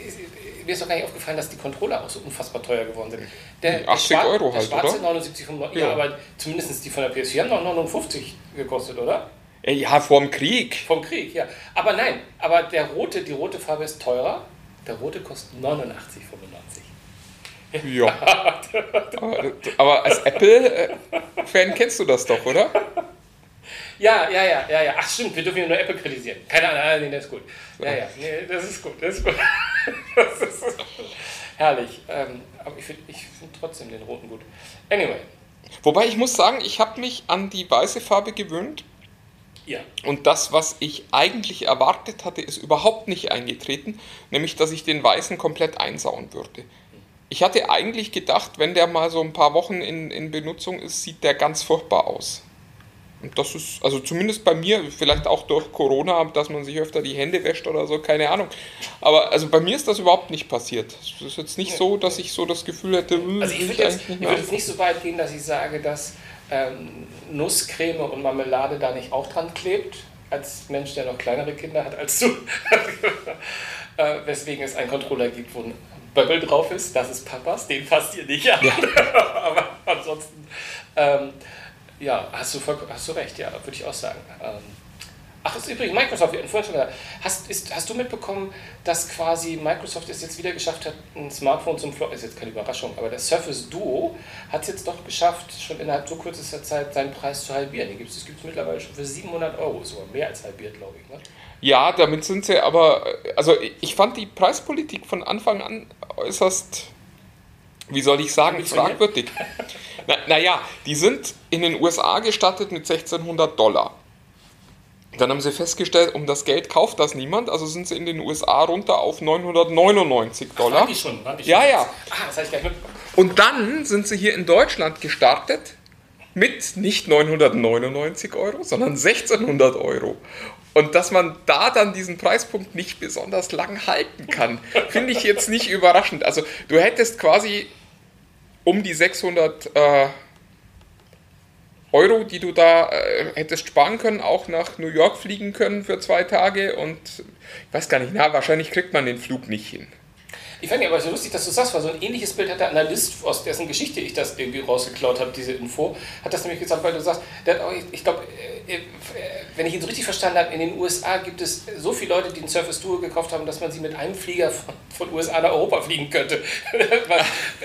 Speaker 5: Mir ist doch gar nicht aufgefallen, dass die Controller auch so unfassbar teuer geworden sind. Der, der
Speaker 6: 80
Speaker 5: Schwar-
Speaker 6: Euro
Speaker 5: der
Speaker 6: halt,
Speaker 5: schwarze
Speaker 6: oder?
Speaker 5: 79,95. Ja.
Speaker 6: Ja.
Speaker 5: aber zumindest die von der PS4 haben noch 59 gekostet, oder?
Speaker 6: Ja, vorm Krieg.
Speaker 5: Vom Krieg, ja. Aber nein, aber der rote, die rote Farbe ist teurer. Der rote kostet 89,95.
Speaker 6: Ja. aber, aber als Apple-Fan kennst du das doch, oder?
Speaker 5: Ja, ja, ja, ja, ja. Ach stimmt, wir dürfen ja nur Apple kritisieren. Keine Ahnung, ah, nee, das ist gut. Ja, ja, nee, das ist gut, das ist gut. Das ist herrlich. Ähm, aber ich finde ich find trotzdem den roten gut. Anyway,
Speaker 6: Wobei ich muss sagen, ich habe mich an die weiße Farbe gewöhnt
Speaker 5: ja.
Speaker 6: und das, was ich eigentlich erwartet hatte, ist überhaupt nicht eingetreten, nämlich dass ich den weißen komplett einsauen würde. Ich hatte eigentlich gedacht, wenn der mal so ein paar Wochen in, in Benutzung ist, sieht der ganz furchtbar aus. Und das ist, also zumindest bei mir, vielleicht auch durch Corona, dass man sich öfter die Hände wäscht oder so, keine Ahnung. Aber also bei mir ist das überhaupt nicht passiert. Es ist jetzt nicht so, dass ich so das Gefühl hätte,
Speaker 5: Also ich
Speaker 6: will
Speaker 5: würde jetzt, ich würd jetzt nicht so weit gehen, dass ich sage, dass ähm, Nusscreme und Marmelade da nicht auch dran klebt. Als Mensch, der noch kleinere Kinder hat als du. äh, weswegen es einen Controller gibt, wo ein Bubble drauf ist. Das ist Papas, den fasst ihr nicht an. Aber ansonsten, ähm, ja, hast du, voll- hast du recht, ja, würde ich auch sagen. Ähm, ach, ist übrigens Microsoft, wir hatten vorhin schon gesagt. Hast, ist, hast du mitbekommen, dass quasi Microsoft es jetzt wieder geschafft hat, ein Smartphone zum Flop, ist jetzt keine Überraschung, aber das Surface Duo hat es jetzt doch geschafft, schon innerhalb so kürzester Zeit seinen Preis zu halbieren. Den gibt es mittlerweile schon für 700 Euro, sogar mehr als halbiert, glaube ich. Ne?
Speaker 6: Ja, damit sind sie aber, also ich fand die Preispolitik von Anfang an äußerst, wie soll ich sagen, fragwürdig. Na, naja, die sind in den USA gestartet mit 1600 Dollar. Dann haben sie festgestellt, um das Geld kauft das niemand, also sind sie in den USA runter auf 999 Dollar.
Speaker 5: Waren die schon? Waren die schon
Speaker 6: Ja, ja.
Speaker 5: Ah, das ich.
Speaker 6: Und dann sind sie hier in Deutschland gestartet mit nicht 999 Euro, sondern 1600 Euro. Und dass man da dann diesen Preispunkt nicht besonders lang halten kann, finde ich jetzt nicht überraschend. Also du hättest quasi um die 600 äh, Euro, die du da äh, hättest sparen können, auch nach New York fliegen können für zwei Tage. Und ich weiß gar nicht, na, wahrscheinlich kriegt man den Flug nicht hin.
Speaker 5: Ich fand ja aber so lustig, dass du sagst, weil so ein ähnliches Bild hat der Analyst, aus dessen Geschichte ich das irgendwie rausgeklaut habe, diese Info, hat das nämlich gesagt, weil du sagst, der hat auch, ich, ich glaube, äh, wenn ich ihn so richtig verstanden habe, in den USA gibt es so viele Leute, die ein Surface Duo gekauft haben, dass man sie mit einem Flieger von, von USA nach Europa fliegen könnte. was,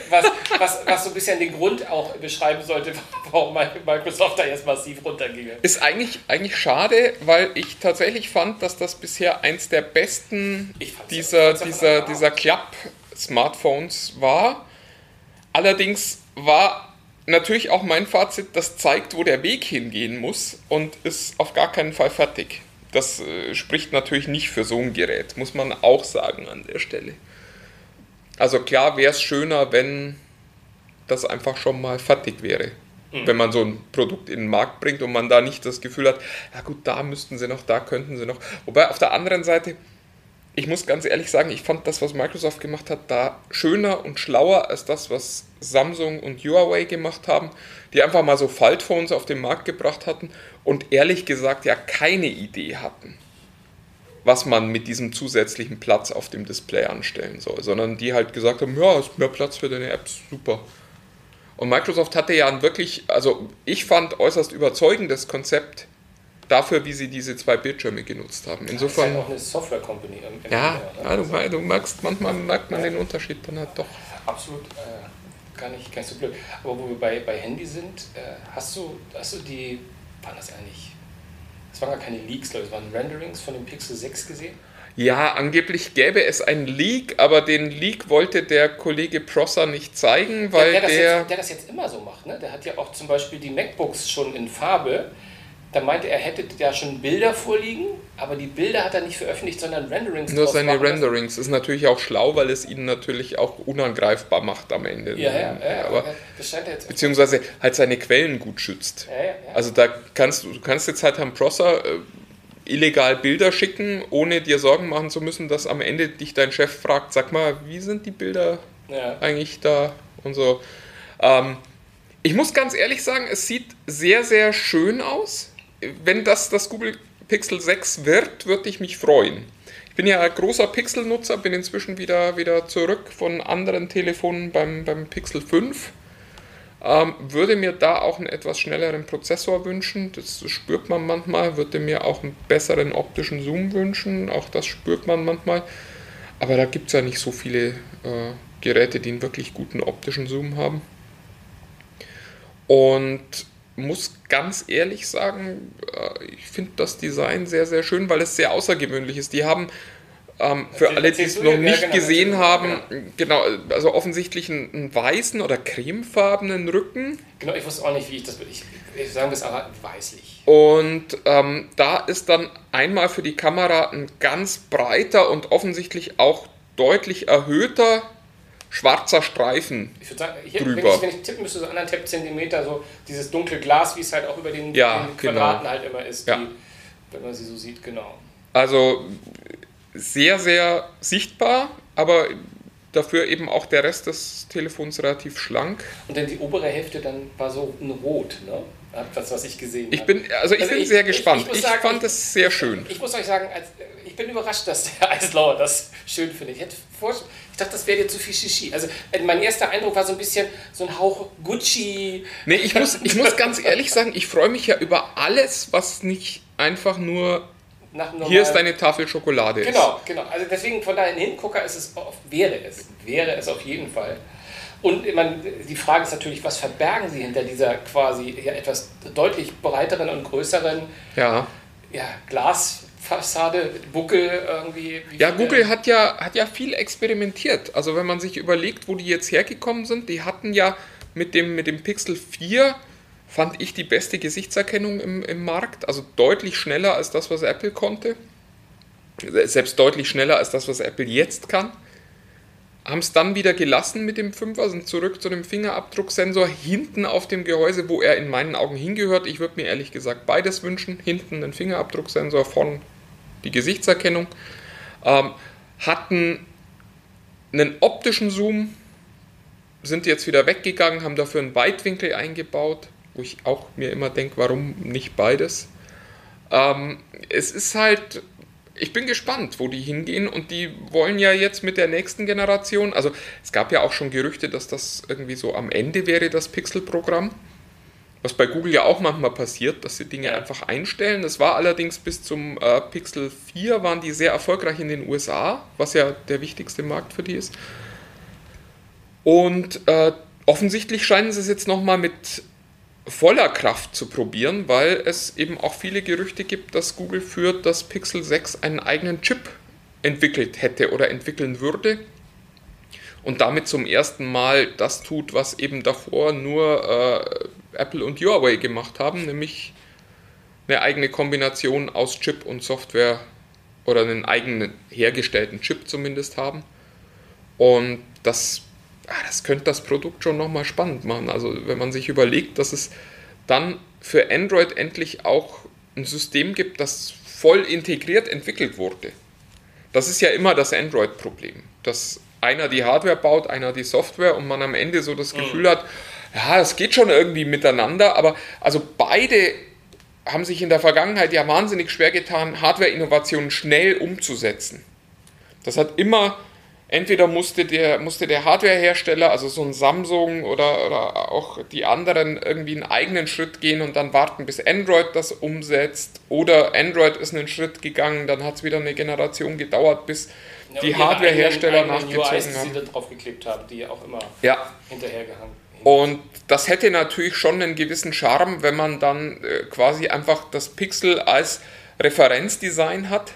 Speaker 5: was, was, was so ein bisschen den Grund auch beschreiben sollte, warum Microsoft da jetzt massiv runterginge.
Speaker 6: Ist eigentlich, eigentlich schade, weil ich tatsächlich fand, dass das bisher eins der besten dieser, dieser, dieser Klapp-Smartphones war. Allerdings war natürlich auch mein Fazit, das zeigt, wo der Weg hingehen muss und ist auf gar keinen Fall fertig. Das äh, spricht natürlich nicht für so ein Gerät, muss man auch sagen an der Stelle. Also klar wäre es schöner, wenn das einfach schon mal fertig wäre. Wenn man so ein Produkt in den Markt bringt und man da nicht das Gefühl hat, ja gut, da müssten sie noch, da könnten sie noch. Wobei auf der anderen Seite, ich muss ganz ehrlich sagen, ich fand das, was Microsoft gemacht hat, da schöner und schlauer als das, was Samsung und Huawei gemacht haben, die einfach mal so Faltphones auf den Markt gebracht hatten und ehrlich gesagt ja keine Idee hatten, was man mit diesem zusätzlichen Platz auf dem Display anstellen soll, sondern die halt gesagt haben, ja, ist mehr Platz für deine Apps, super. Und Microsoft hatte ja ein wirklich, also ich fand äußerst überzeugendes Konzept dafür, wie sie diese zwei Bildschirme genutzt haben.
Speaker 5: Das ist
Speaker 6: Insofern,
Speaker 5: halt auch eine Software-Company. im- im
Speaker 6: ja, ja du, du merkst, manchmal merkt man den Unterschied dann halt doch.
Speaker 5: Absolut äh, gar, nicht, gar nicht so blöd. Aber wo wir bei, bei Handy sind, äh, hast, du, hast du die, waren das eigentlich, das waren gar keine Leaks, glaube ich, das waren Renderings von dem Pixel 6 gesehen?
Speaker 6: Ja, angeblich gäbe es einen Leak, aber den Leak wollte der Kollege Prosser nicht zeigen, weil
Speaker 5: der,
Speaker 6: der,
Speaker 5: das jetzt, der das jetzt immer so macht. Ne? Der hat ja auch zum Beispiel die MacBooks schon in Farbe. Da meinte er, hätte ja schon Bilder vorliegen, aber die Bilder hat er nicht veröffentlicht, sondern Renderings.
Speaker 6: nur seine. Renderings ist natürlich auch schlau, weil es ihn natürlich auch unangreifbar macht am Ende.
Speaker 5: Ja, ja, ja,
Speaker 6: aber
Speaker 5: das scheint er jetzt.
Speaker 6: beziehungsweise halt seine Quellen gut schützt.
Speaker 5: Ja, ja, ja.
Speaker 6: Also da kannst du, du kannst jetzt halt Herrn Prosser äh, illegal Bilder schicken, ohne dir Sorgen machen zu müssen, dass am Ende dich dein Chef fragt, sag mal, wie sind die Bilder
Speaker 5: ja.
Speaker 6: eigentlich da und so. Ähm, ich muss ganz ehrlich sagen, es sieht sehr, sehr schön aus. Wenn das das Google Pixel 6 wird, würde ich mich freuen. Ich bin ja ein großer Pixel-Nutzer, bin inzwischen wieder, wieder zurück von anderen Telefonen beim, beim Pixel 5. Ähm, würde mir da auch einen etwas schnelleren Prozessor wünschen, das spürt man manchmal. Würde mir auch einen besseren optischen Zoom wünschen, auch das spürt man manchmal. Aber da gibt es ja nicht so viele äh, Geräte, die einen wirklich guten optischen Zoom haben. Und muss ganz ehrlich sagen, äh, ich finde das Design sehr, sehr schön, weil es sehr außergewöhnlich ist. Die haben ähm, für alle, die es noch?
Speaker 5: Ja,
Speaker 6: nicht
Speaker 5: genau,
Speaker 6: gesehen
Speaker 5: erzähl-
Speaker 6: haben, genau, also offensichtlich einen, einen weißen oder cremefarbenen Rücken.
Speaker 5: Genau, ich wusste auch nicht, wie ich das. Ich, ich sagen wir es aber weißlich.
Speaker 6: Und ähm, da ist dann einmal für die Kamera ein ganz breiter und offensichtlich auch deutlich erhöhter schwarzer Streifen.
Speaker 5: Ich würde sagen, hier,
Speaker 6: Drüber.
Speaker 5: wenn, ich, wenn ich tippen müsste, so anderthalb Zentimeter, so dieses dunkle Glas, wie es halt auch über den,
Speaker 6: Ja,
Speaker 5: den
Speaker 6: genau.
Speaker 5: Quadraten halt immer ist,
Speaker 6: Ja.
Speaker 5: die, wenn man sie so sieht, genau.
Speaker 6: Also sehr, sehr sichtbar, aber dafür eben auch der Rest des Telefons relativ schlank.
Speaker 5: Und dann die obere Hälfte dann war so ein Rot, ne? Das, was ich gesehen
Speaker 6: Ich
Speaker 5: habe.
Speaker 6: bin, also ich
Speaker 5: Also
Speaker 6: bin
Speaker 5: ich-
Speaker 6: sehr
Speaker 5: ich-
Speaker 6: gespannt.
Speaker 5: ich
Speaker 6: Ich,
Speaker 5: muss sagen,
Speaker 6: fand
Speaker 5: ich-
Speaker 6: es sehr schön.
Speaker 5: Ich muss euch sagen, als, ich bin überrascht, dass der Eislauer das schön findet. Ich, hätte vor, ich dachte, das wäre dir zu viel Shishi. Also äh, mein erster Eindruck war so ein bisschen so ein Hauch Gucci.
Speaker 6: Nee, ich muss, ich muss ganz ehrlich sagen, ich freue mich ja über alles, was nicht einfach nur
Speaker 5: nach
Speaker 6: Hier ist deine Tafel Schokolade.
Speaker 5: Genau, genau. Also deswegen von daher ein Hingucker ist es, wäre es, wäre es auf jeden Fall. Und meine, die Frage ist natürlich, was verbergen Sie hinter dieser quasi ja, etwas deutlich breiteren und größeren
Speaker 6: Ja.
Speaker 5: ja, Glasfassade, Buckel irgendwie? Wie
Speaker 6: Ja, Google hat ja, hat ja viel experimentiert. Also wenn man sich überlegt, wo die jetzt hergekommen sind, die hatten ja mit dem, mit dem Pixel 4, fand ich die beste Gesichtserkennung im, im Markt. Also deutlich schneller als das, was Apple konnte. Selbst deutlich schneller als das, was Apple jetzt kann. Haben es dann wieder gelassen mit dem 5er, sind zurück zu dem Fingerabdrucksensor hinten auf dem Gehäuse, wo er in meinen Augen hingehört. Ich würde mir ehrlich gesagt beides wünschen. Hinten einen Fingerabdrucksensor, vorn die Gesichtserkennung ähm, hatten einen optischen Zoom, sind jetzt wieder weggegangen, haben dafür einen Weitwinkel eingebaut, wo ich auch mir immer denke, warum nicht beides. Ähm, es ist halt, ich bin gespannt, wo die hingehen und die wollen ja jetzt mit der nächsten Generation, also es gab ja auch schon Gerüchte, dass das irgendwie so am Ende wäre, das Pixel-Programm. Was bei Google ja auch manchmal passiert, dass sie Dinge
Speaker 5: Ja.
Speaker 6: einfach einstellen. Das war allerdings bis zum äh, Pixel 4 waren die sehr erfolgreich in den USA, was ja der wichtigste Markt für die ist. Und äh, offensichtlich scheinen sie es jetzt nochmal mit voller Kraft zu probieren, weil es eben auch viele Gerüchte gibt, dass Google für das Pixel 6 einen eigenen Chip entwickelt hätte oder entwickeln würde und damit zum ersten Mal das tut, was eben davor nur äh, Apple und Huawei gemacht haben, nämlich eine eigene Kombination aus Chip und Software oder einen eigenen hergestellten Chip zumindest haben. Und das, ah, das könnte das Produkt schon nochmal spannend machen. Also wenn man sich überlegt, dass es dann für Android endlich auch ein System gibt, das voll integriert entwickelt wurde. Das ist ja immer das Android-Problem, dass einer die Hardware baut, einer die Software und man am Ende so das Gefühl hat, ja, es geht schon irgendwie miteinander, aber also beide haben sich in der Vergangenheit ja wahnsinnig schwer getan, Hardware-Innovationen schnell umzusetzen. Das hat immer, entweder musste der, musste der Hardwarehersteller, also so ein Samsung oder, oder auch die anderen, irgendwie einen eigenen Schritt gehen und dann warten, bis Android das umsetzt. Oder Android ist einen Schritt gegangen, dann hat es wieder eine Generation gedauert, bis
Speaker 5: Ja,
Speaker 6: die Hardwarehersteller nachgezogen
Speaker 5: UIs, die
Speaker 6: haben.
Speaker 5: sie da draufgeklebt haben, die auch immer
Speaker 6: Ja,
Speaker 5: hinterhergehangen
Speaker 6: und das hätte natürlich schon einen gewissen Charme, wenn man dann äh, quasi einfach das Pixel als Referenzdesign hat.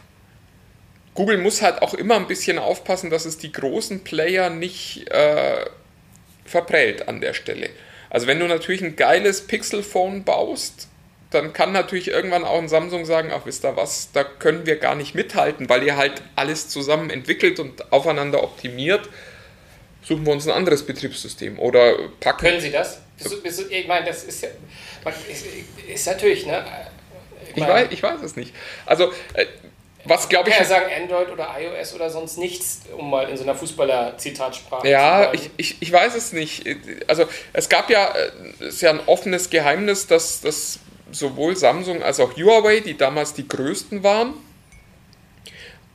Speaker 6: Google muss halt auch immer ein bisschen aufpassen, dass es die großen Player nicht äh, verprellt an der Stelle. Also wenn du natürlich ein geiles Pixel-Phone baust, dann kann natürlich irgendwann auch ein Samsung sagen, ach wisst ihr was, da können wir gar nicht mithalten, weil ihr halt alles zusammen entwickelt und aufeinander optimiert. Suchen wir uns ein anderes Betriebssystem oder packen
Speaker 5: Können Sie das? Ich meine, das ist ja. Ist, ist natürlich, ne?
Speaker 6: Ich weiß, ich weiß es nicht. Also, äh, was glaube
Speaker 5: Ich
Speaker 6: ich.
Speaker 5: kann ja sagen Android oder iOS oder sonst nichts, um mal in so einer Fußballer-Zitatsprache
Speaker 6: Ja,
Speaker 5: zu
Speaker 6: ich, ich, ich weiß es nicht. Also, es gab ja, äh, es ist ja ein offenes Geheimnis, dass, dass sowohl Samsung als auch Huawei, die damals die größten waren,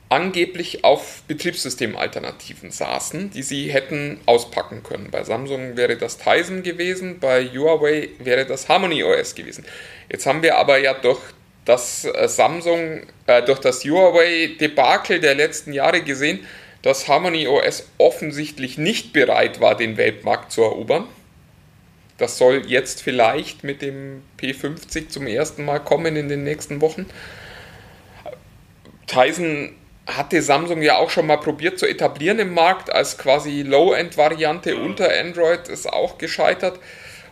Speaker 6: angeblich auf Betriebssystemalternativen saßen, die sie hätten auspacken können. Bei Samsung wäre das Tizen gewesen, bei Huawei wäre das Harmony OS gewesen. Jetzt haben wir aber ja durch das äh, Samsung, äh, durch das Huawei-Debakel der letzten Jahre gesehen, dass Harmony OS offensichtlich nicht bereit war, den Weltmarkt zu erobern. Das soll jetzt vielleicht mit dem P50 zum ersten Mal kommen in den nächsten Wochen. Tizen hatte Samsung ja auch schon mal probiert zu etablieren im Markt als quasi Low-End-Variante unter Android, ist auch gescheitert.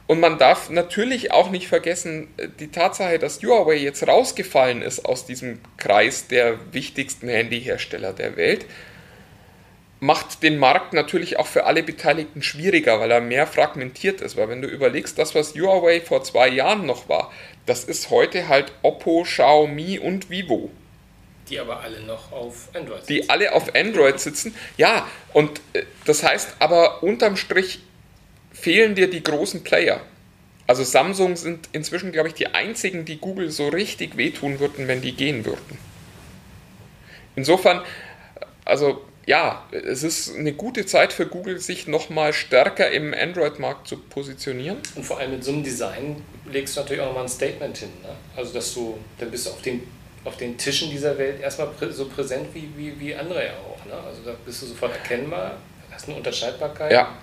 Speaker 6: Und man darf natürlich auch nicht vergessen, die Tatsache, dass Huawei jetzt rausgefallen ist aus diesem Kreis der wichtigsten Handyhersteller der Welt, macht den Markt natürlich auch für alle Beteiligten schwieriger, weil er mehr fragmentiert ist. Weil wenn du überlegst, das, was Huawei vor zwei Jahren noch war, das ist heute halt Oppo, Xiaomi und Vivo
Speaker 5: Die aber alle noch auf Android sind.
Speaker 6: die alle auf Android sitzen. Ja, und äh, das heißt aber unterm Strich fehlen dir die großen Player. Also Samsung sind inzwischen, glaube ich, die einzigen, die Google so richtig wehtun würden, wenn die gehen würden. Insofern, also ja, es ist eine gute Zeit für Google, sich nochmal stärker im Android-Markt zu positionieren.
Speaker 5: Und vor allem mit so einem Design legst du natürlich auch nochmal ein Statement hin. Ne? Also, dass du, dann bist du auf den auf den Tischen dieser Welt erstmal so präsent wie, wie, wie andere ja auch. Ne? Also da bist du sofort erkennbar, hast eine Unterscheidbarkeit.
Speaker 6: Ja.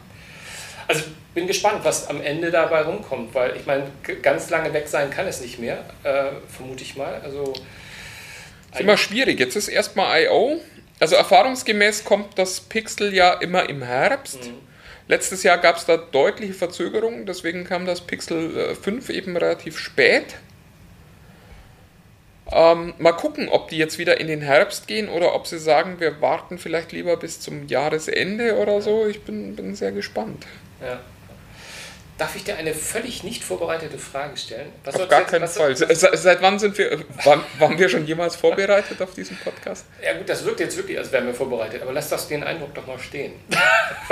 Speaker 5: Also bin gespannt, was am Ende dabei rumkommt, weil ich meine, ganz lange weg sein kann es nicht mehr, äh, vermute ich mal. Also
Speaker 6: Ist immer schwierig. Jetzt ist erstmal I.O. Also erfahrungsgemäß kommt das Pixel ja immer im Herbst. Letztes Jahr gab es da deutliche Verzögerungen, deswegen kam das Pixel äh, 5 eben relativ spät. Ähm, mal gucken, ob die jetzt wieder in den Herbst gehen oder ob sie sagen, wir warten vielleicht lieber bis zum Jahresende oder so. Ich bin, bin sehr gespannt.
Speaker 5: Ja. Darf ich dir eine völlig nicht vorbereitete Frage stellen? Was
Speaker 6: Auf gar
Speaker 5: jetzt-
Speaker 6: keinen Fall. Se- se- Seit wann sind wir, wann, waren wir schon jemals vorbereitet auf diesen Podcast?
Speaker 5: Ja gut, das wirkt jetzt wirklich, als wären wir vorbereitet, aber lass das den Eindruck doch mal stehen.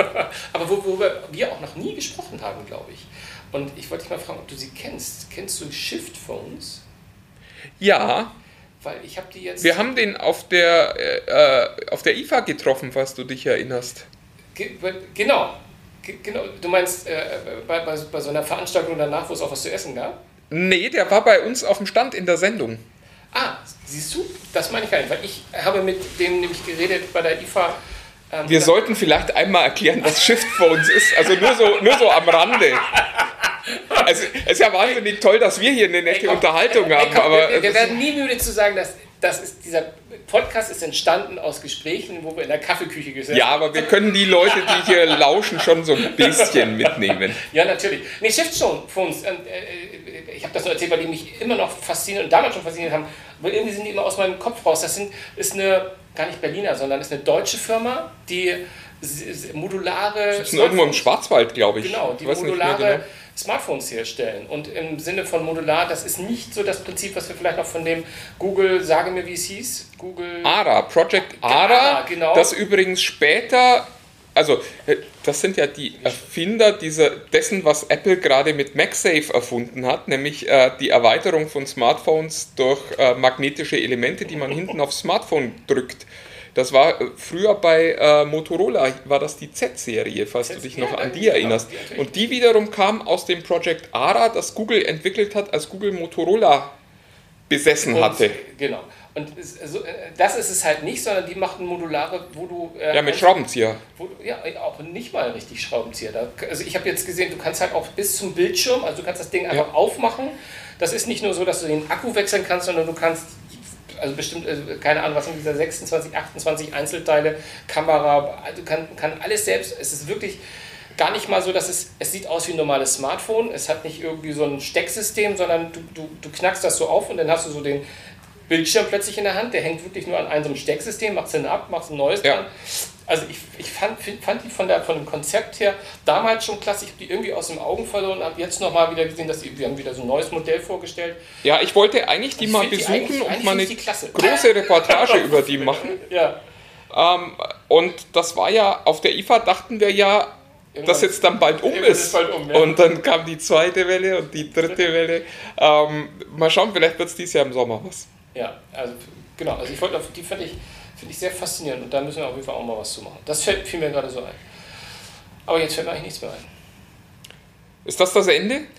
Speaker 5: aber wo- worüber wir auch noch nie gesprochen haben, glaube ich. Und ich wollte dich mal fragen, ob du sie kennst. Kennst du Shift Phones?
Speaker 6: Ja,
Speaker 5: Weil ich habe die jetzt...
Speaker 6: Wir haben den auf der, äh, äh, auf der IFA getroffen, falls du dich erinnerst.
Speaker 5: Ge genau. Ge genau. Du meinst äh, bei, bei, bei so einer Veranstaltung danach, wo es auch was zu essen gab?
Speaker 6: Nee, der war bei uns auf dem Stand in der Sendung.
Speaker 5: Ah, siehst du? Das meine ich gar nicht, weil ich habe mit denen nämlich geredet bei der IFA. ähm,
Speaker 6: Wir sollten vielleicht einmal erklären, was Shift Phones ist. Also nur so, nur so am Rande. Also, es ist ja wahnsinnig toll, dass wir hier eine nette
Speaker 5: komm,
Speaker 6: Unterhaltung haben,
Speaker 5: komm,
Speaker 6: aber
Speaker 5: wir, wir werden nie müde zu sagen, dass das ist, dieser Podcast ist entstanden aus Gesprächen, wo wir in der Kaffeeküche gesessen
Speaker 6: ja, aber wir können die Leute, die hier lauschen, schon so ein bisschen mitnehmen.
Speaker 5: Ja, natürlich. Nee, Shift-Phones, ähm, äh, ich habe das nur erzählt, weil die mich immer noch faszinieren und damals schon fasziniert haben, aber irgendwie sind die immer aus meinem Kopf raus. Das sind, ist eine, gar nicht Berliner, sondern ist eine deutsche Firma, die modulare...
Speaker 6: Das ist irgendwo im Schwarzwald, glaube ich.
Speaker 5: Genau, die
Speaker 6: Ich
Speaker 5: modulare
Speaker 6: genau.
Speaker 5: Smartphones herstellen. Und im Sinne von modular, das ist nicht so das Prinzip, was wir vielleicht noch von dem Google, sage mir wie es hieß, Google...
Speaker 6: ARA, Project
Speaker 5: ARA,
Speaker 6: ARA,
Speaker 5: genau.
Speaker 6: das übrigens später, also äh, das sind ja die Erfinder dieser, dessen, was Apple gerade mit MagSafe erfunden hat, nämlich äh, die Erweiterung von Smartphones durch äh, magnetische Elemente, die man hinten aufs Smartphone drückt. Das war äh, früher bei äh, Motorola, war das die Z-Serie, falls du dich
Speaker 5: Ja,
Speaker 6: noch an die erinnerst. Und die wiederum kam aus dem Project ARA, das Google entwickelt hat, als Google Motorola besessen
Speaker 5: Und-
Speaker 6: hatte.
Speaker 5: Genau. Und also, äh, das ist es halt nicht, sondern die machten modulare, wo du... äh,
Speaker 6: Ja, mit Schraubenzieher.
Speaker 5: Du- ja, auch nicht mal richtig Schraubenzieher. Da, also ich habe jetzt gesehen, du kannst halt auch bis zum Bildschirm, also du kannst das Ding einfach aufmachen. Das ist nicht nur so, dass du den Akku wechseln kannst, sondern du kannst, also bestimmt, also keine Ahnung, was sind diese 26, 28 Einzelteile, Kamera, du kann, kann alles selbst. Es ist wirklich gar nicht mal so, dass es, es sieht aus wie ein normales Smartphone. Es hat nicht irgendwie so ein Stecksystem, sondern du, du, du knackst das so auf und dann hast du so den Bildschirm plötzlich in der Hand. Der hängt wirklich nur an einem so einem Stecksystem, machst den ab, machst ein neues
Speaker 6: Ja.
Speaker 5: dran. Also ich, ich fand, fand die von, der, von dem Konzept her damals schon klasse. Ich habe die irgendwie aus den Augen verloren und habe jetzt nochmal wieder gesehen, dass die, wir haben wieder so ein neues Modell vorgestellt.
Speaker 6: Ja, ich wollte eigentlich die
Speaker 5: Ich
Speaker 6: mal
Speaker 5: find die
Speaker 6: besuchen
Speaker 5: eigentlich-
Speaker 6: und
Speaker 5: eigentlich
Speaker 6: mal eine große Reportage über die machen.
Speaker 5: Ja.
Speaker 6: Ähm, und das war ja, auf der IFA dachten wir ja, dass jetzt dann bald um
Speaker 5: Irgendwann
Speaker 6: ist.
Speaker 5: ist bald um, ja.
Speaker 6: Und dann kam die zweite Welle und die dritte Welle. Ähm, mal schauen, vielleicht wird es dieses Jahr im Sommer was.
Speaker 5: Ja, also genau. Also ich wollte, auf- die finde ich, find ich sehr faszinierend und da müssen wir auf jeden Fall auch mal was zu machen. Das fällt, fiel mir gerade so ein. Aber jetzt fällt mir eigentlich nichts mehr ein.
Speaker 6: Ist das das Ende?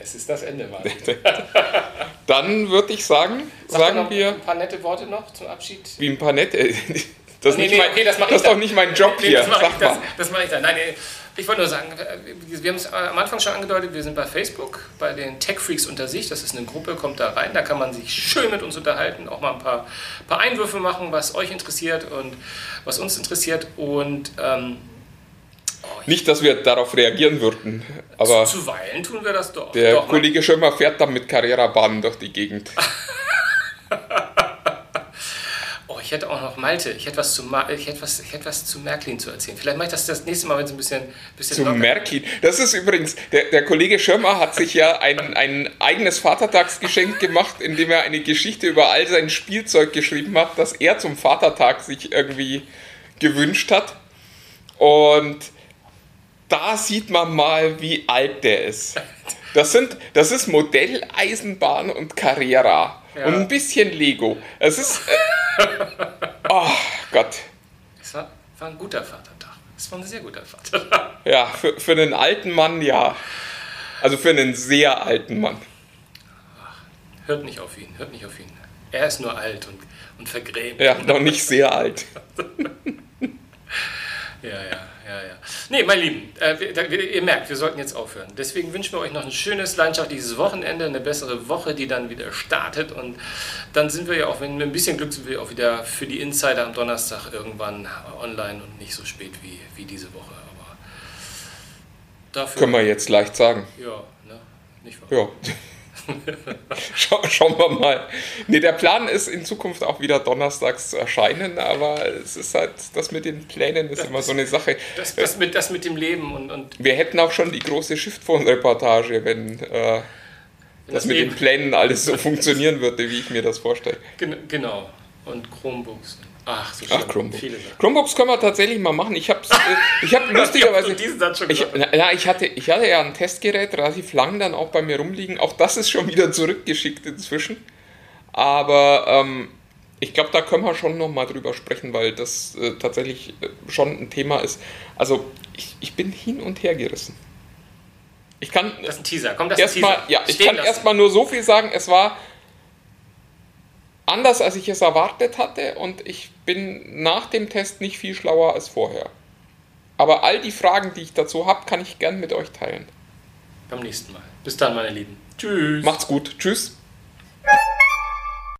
Speaker 5: Es ist das Ende, Mann.
Speaker 6: Dann würde ich sagen,
Speaker 5: Sag
Speaker 6: sagen wir
Speaker 5: ein paar nette Worte noch zum Abschied.
Speaker 6: wie ein paar nette. Das ist,
Speaker 5: Nee,
Speaker 6: nicht,
Speaker 5: nee,
Speaker 6: mein,
Speaker 5: okay, das mach
Speaker 6: das
Speaker 5: ich
Speaker 6: ist doch nicht mein Job
Speaker 5: Nee,
Speaker 6: hier.
Speaker 5: das mache ich, mach ich dann. Nein, nee, ich wollte nur sagen, äh, wir haben es am Anfang schon angedeutet, wir sind bei Facebook, bei den Tech Freaks unter sich. Das ist eine Gruppe, kommt da rein, da kann man sich schön mit uns unterhalten, auch mal ein paar, paar Einwürfe machen, was euch interessiert und was uns interessiert. Und ähm,
Speaker 6: Nicht, dass wir darauf reagieren würden, aber
Speaker 5: zuweilen tun wir das doch.
Speaker 6: der
Speaker 5: doch
Speaker 6: Kollege Schirmer fährt dann mit Carrera-Bahnen durch die Gegend.
Speaker 5: Oh, ich hätte auch noch Malte. Ich hätte was zu, Ma ich hätte was, ich hätte was zu Märklin zu erzählen. Vielleicht mache ich das das nächste Mal, wenn es ein bisschen, bisschen
Speaker 6: Zu
Speaker 5: locker-
Speaker 6: Märklin. Das ist übrigens, der, der Kollege Schirmer hat sich ja ein, ein eigenes Vatertagsgeschenk gemacht, indem er eine Geschichte über all sein Spielzeug geschrieben hat, das er zum Vatertag sich irgendwie gewünscht hat. Und da sieht man mal, wie alt der ist. Das, sind, das ist Modelleisenbahn und Carrera.
Speaker 5: Ja.
Speaker 6: Und ein bisschen Lego. Es ist. Äh, oh Gott.
Speaker 5: Es war, war ein guter Vatertag. Es war ein sehr guter Vatertag.
Speaker 6: Ja, für, für einen alten Mann ja. Also für einen sehr alten Mann.
Speaker 5: Hört nicht auf ihn, hört nicht auf ihn. Er ist nur alt und, und vergrämt.
Speaker 6: Ja, noch nicht sehr alt.
Speaker 5: Ja, ja, ja, ja. Nee, mein Lieben, äh, ihr merkt, wir sollten jetzt aufhören. Deswegen wünschen wir euch noch ein schönes, leidenschaftliches Wochenende, eine bessere Woche, die dann wieder startet. Und dann sind wir ja auch, wenn wir ein bisschen Glück sind, wir auch wieder für die Insider am Donnerstag irgendwann online und nicht so spät wie, wie diese Woche. Aber
Speaker 6: dafür. Können wir jetzt leicht sagen.
Speaker 5: Ja, ne? Nicht
Speaker 6: wahr? Ja. Schau, schauen wir mal. Nee, der Plan ist in Zukunft auch wieder donnerstags zu erscheinen, aber es ist halt, das mit den Plänen ist das immer so eine Sache.
Speaker 5: Das, das, mit, das mit dem Leben und, und.
Speaker 6: Wir hätten auch schon die große Schiffphone-Reportage, wenn. Äh, das, das mit den Plänen alles so funktionieren würde, wie ich mir das vorstelle.
Speaker 5: Genau. Und Chromebooks.
Speaker 6: Ach, so Ach Chromebooks. Chromebooks können wir tatsächlich mal machen. Ich habe äh, ich hab lustigerweise. ich, na, ich, hatte, ich hatte ja ein Testgerät relativ lang dann auch bei mir rumliegen. Auch das ist schon wieder zurückgeschickt inzwischen. Aber ähm, ich glaube, da können wir schon nochmal drüber sprechen, weil das äh, tatsächlich äh, schon ein Thema ist. Also, ich, ich bin hin und her gerissen. Ich kann.
Speaker 5: Das ist ein Teaser. Kommt das
Speaker 6: erst Mal, ja, ich kann erstmal nur so viel sagen. Es war anders, als ich es erwartet hatte und ich bin nach dem Test nicht viel schlauer als vorher. Aber all die Fragen, die ich dazu habe, kann ich gern mit euch teilen.
Speaker 5: Beim nächsten Mal. Bis dann, meine Lieben. Tschüss.
Speaker 6: Macht's gut. Tschüss.